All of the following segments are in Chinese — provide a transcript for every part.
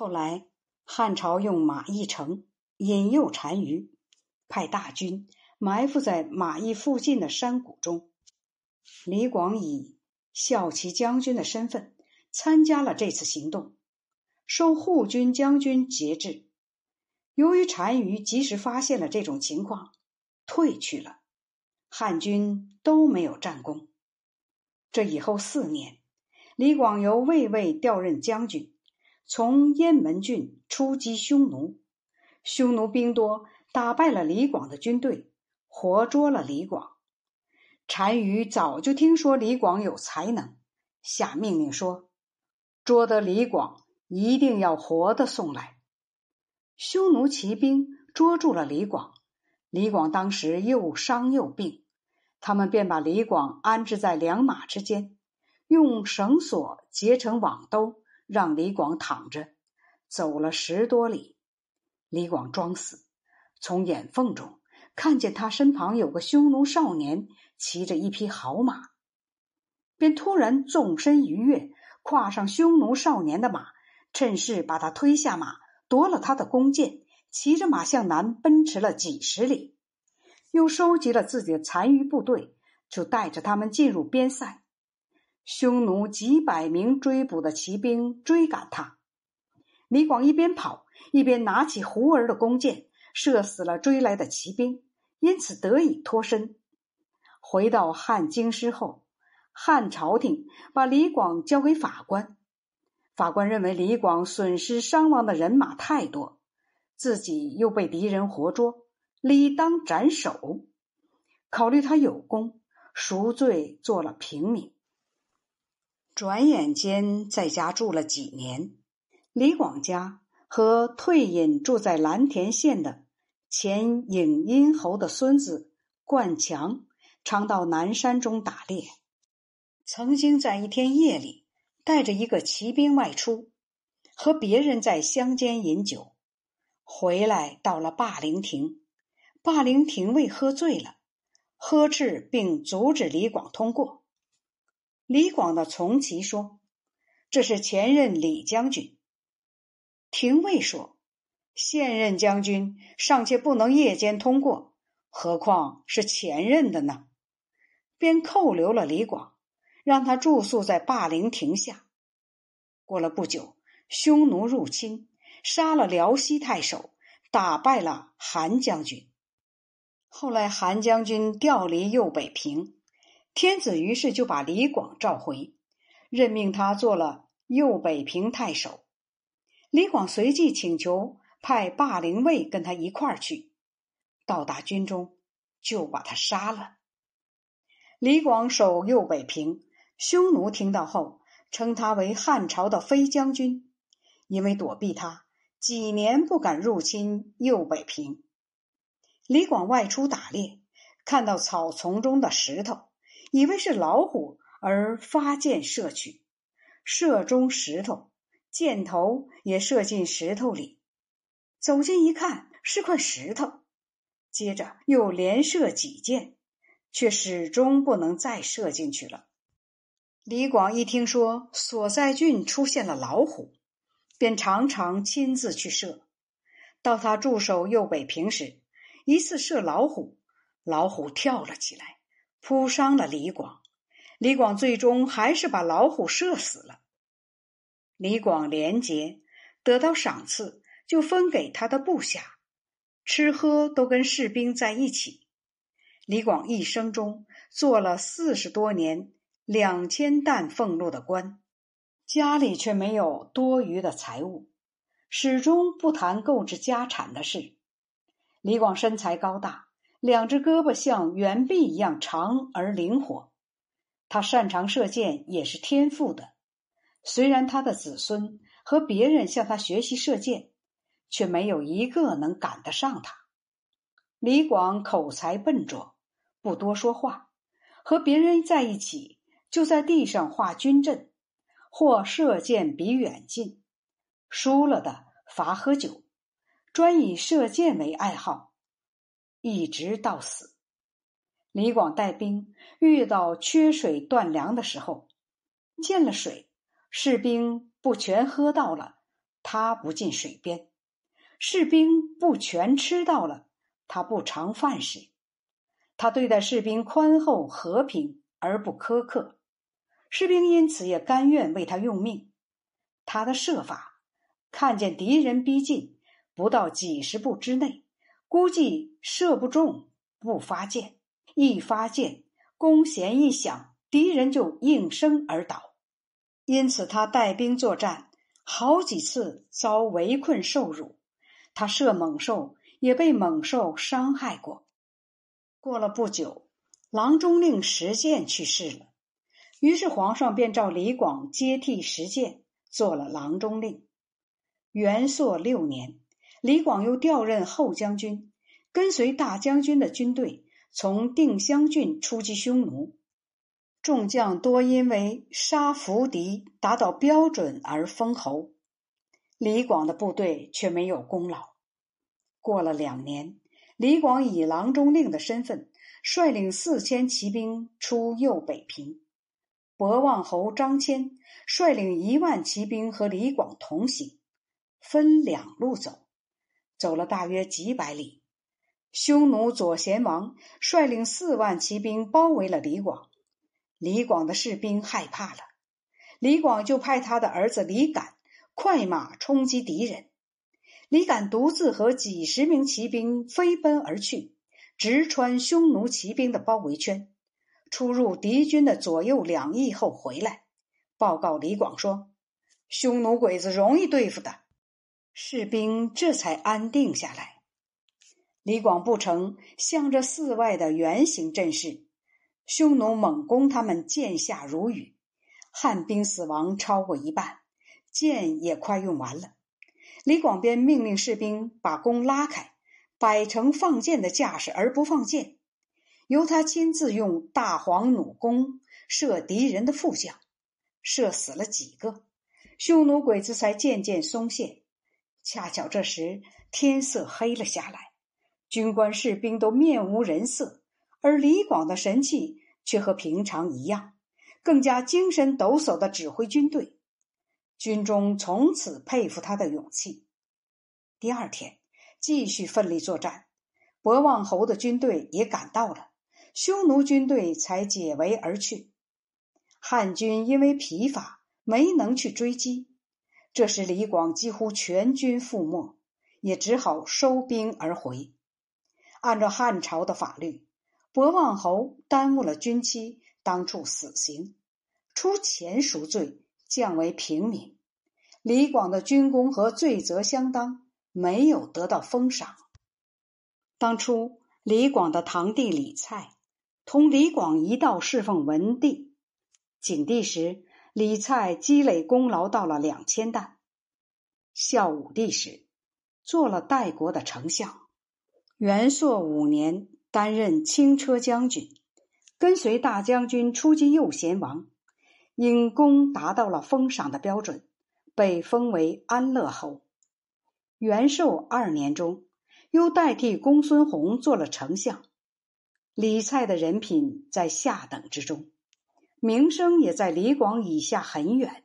后来汉朝用马邑城引诱单于，派大军埋伏在马邑附近的山谷中。李广以骁骑将军的身份参加了这次行动，受护军将军节制。由于单于及时发现了这种情况，退去了，汉军都没有战功。这以后四年，李广由卫尉调任将军，从雁门郡出击匈奴。匈奴兵多，打败了李广的军队，活捉了李广。单于早就听说李广有才能，下命令说：“捉得李广，一定要活的送来。”匈奴骑兵捉住了李广，李广当时又伤又病，他们便把李广安置在两马之间，用绳索结成网兜，让李广躺着，走了十多里。李广装死，从眼缝中看见他身旁有个匈奴少年骑着一匹好马，便突然纵身一跃，跨上匈奴少年的马，趁势把他推下马。夺了他的弓箭，骑着马向南奔驰了几十里，又收集了自己的残余部队，就带着他们进入边塞。匈奴几百名追捕的骑兵追赶他，李广一边跑一边拿起胡儿的弓箭，射死了追来的骑兵，因此得以脱身。回到汉京师后，汉朝廷把李广交给法官。法官认为李广损失伤亡的人马太多，自己又被敌人活捉，理当斩首。考虑他有功，赎罪做了平民。转眼间在家住了几年，李广家和退隐住在蓝田县的前颍阴侯的孙子冠强，常到南山中打猎。曾经在一天夜里。带着一个骑兵外出，和别人在乡间饮酒，回来到了霸陵亭，霸陵亭尉喝醉了，呵斥并阻止李广通过。李广的从骑说：“这是前任李将军。”廷尉说：“现任将军尚且不能夜间通过，何况是前任的呢？”便扣留了李广。让他住宿在霸陵亭下。过了不久，匈奴入侵，杀了辽西太守，打败了韩将军。后来韩将军调离右北平，天子于是就把李广召回，任命他做了右北平太守。李广随即请求派霸陵尉跟他一块儿去，到达军中就把他杀了。李广守右北平。匈奴听到后，称他为汉朝的飞将军，因为躲避他，几年不敢入侵右北平。李广外出打猎，看到草丛中的石头，以为是老虎，而发箭射去，射中石头，箭头也射进石头里。走近一看，是块石头，接着又连射几箭，却始终不能再射进去了。李广一听说所在郡出现了老虎，便常常亲自去射。到他驻守右北平时，一次射老虎，老虎跳了起来，扑伤了李广。李广最终还是把老虎射死了。李广廉洁，得到赏赐就分给他的部下，吃喝都跟士兵在一起。李广一生中做了四十多年。两千担俸禄的官，家里却没有多余的财物，始终不谈购置家产的事。李广身材高大，两只胳膊像圆臂一样长而灵活。他擅长射箭，也是天赋的。虽然他的子孙和别人向他学习射箭，却没有一个能赶得上他。李广口才笨拙，不多说话，和别人在一起。就在地上画军阵，或射箭比远近，输了的罚喝酒，专以射箭为爱好，一直到死。李广带兵遇到缺水断粮的时候，见了水，士兵不全喝到了，他不进水边；士兵不全吃到了，他不尝饭食。他对待士兵宽厚和平而不苛刻，士兵因此也甘愿为他用命。他的设法，看见敌人逼近，不到几十步之内，估计射不中，不发箭；一发箭，弓弦一响，敌人就应声而倒。因此，他带兵作战，好几次遭围困受辱。他射猛兽，也被猛兽伤害过。过了不久，郎中令石建去世了，于是皇上便召李广接替石建，做了郎中令。元朔六年，李广又调任后将军，跟随大将军的军队从定襄郡出击匈奴，众将多因为杀伏敌达到标准而封侯，李广的部队却没有功劳。过了两年。李广以郎中令的身份，率领四千骑兵出右北平。博望侯张骞率领一万骑兵和李广同行，分两路走，走了大约几百里。匈奴左贤王率领四万骑兵包围了李广，李广的士兵害怕了，李广就派他的儿子李敢快马冲击敌人。李敢独自和几十名骑兵飞奔而去，直穿匈奴骑兵的包围圈，出入敌军的左右两翼后回来，报告李广说：“匈奴鬼子容易对付的。”士兵这才安定下来。李广不成，向着寺外的圆形阵势，匈奴猛攻，他们箭下如雨，汉兵死亡超过一半，箭也快用完了。李广便命令士兵把弓拉开，摆成放箭的架势，而不放箭。由他亲自用大黄弩弓射敌人的副将，射死了几个，匈奴鬼子才渐渐松懈。恰巧这时天色黑了下来，军官士兵都面无人色，而李广的神气却和平常一样，更加精神抖擞的指挥军队。军中从此佩服他的勇气。第二天，继续奋力作战。博望侯的军队也赶到了，匈奴军队才解围而去。汉军因为疲乏，没能去追击。这时，李广几乎全军覆没，也只好收兵而回。按照汉朝的法律，博望侯耽误了军期，当处死刑，出钱赎罪。降为平民，李广的军功和罪责相当，没有得到封赏。当初李广的堂弟李蔡同李广一道侍奉文帝、景帝时，李蔡积累功劳到了两千担。孝武帝时，做了代国的丞相。元朔五年，担任轻车将军，跟随大将军出击右贤王。因功达到了封赏的标准，被封为安乐侯。元寿二年中，又代替公孙弘做了丞相。李蔡的人品在下等之中，名声也在李广以下很远。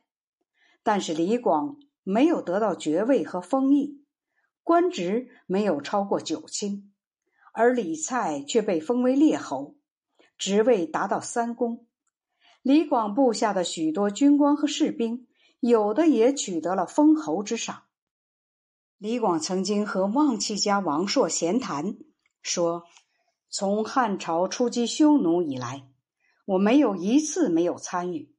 但是李广没有得到爵位和封邑，官职没有超过九卿，而李蔡却被封为列侯，职位达到三公。李广部下的许多军官和士兵，有的也取得了封侯之赏。李广曾经和望气家王朔闲谈，说：“从汉朝出击匈奴以来，我没有一次没有参与。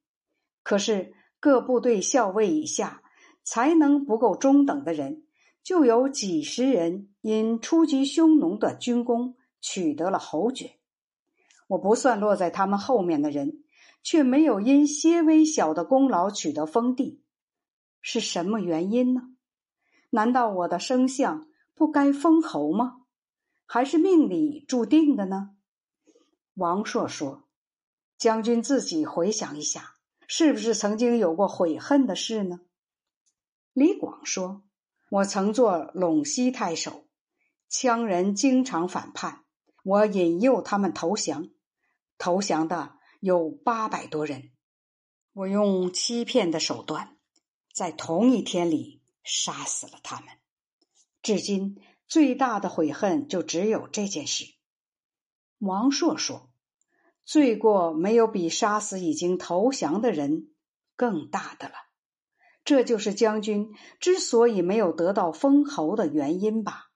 可是各部队校尉以下才能不够中等的人，就有几十人因出击匈奴的军功取得了侯爵。我不算落在他们后面的人。”却没有因些微小的功劳取得封地，是什么原因呢？难道我的生相不该封侯吗？还是命里注定的呢？王朔说：“将军自己回想一下，是不是曾经有过悔恨的事呢？”李广说：“我曾做陇西太守，羌人经常反叛，我引诱他们投降，投降的。”有八百多人，我用欺骗的手段，在同一天里杀死了他们。至今最大的悔恨就只有这件事。王朔说：“罪过没有比杀死已经投降的人更大的了。这就是将军之所以没有得到封侯的原因吧。”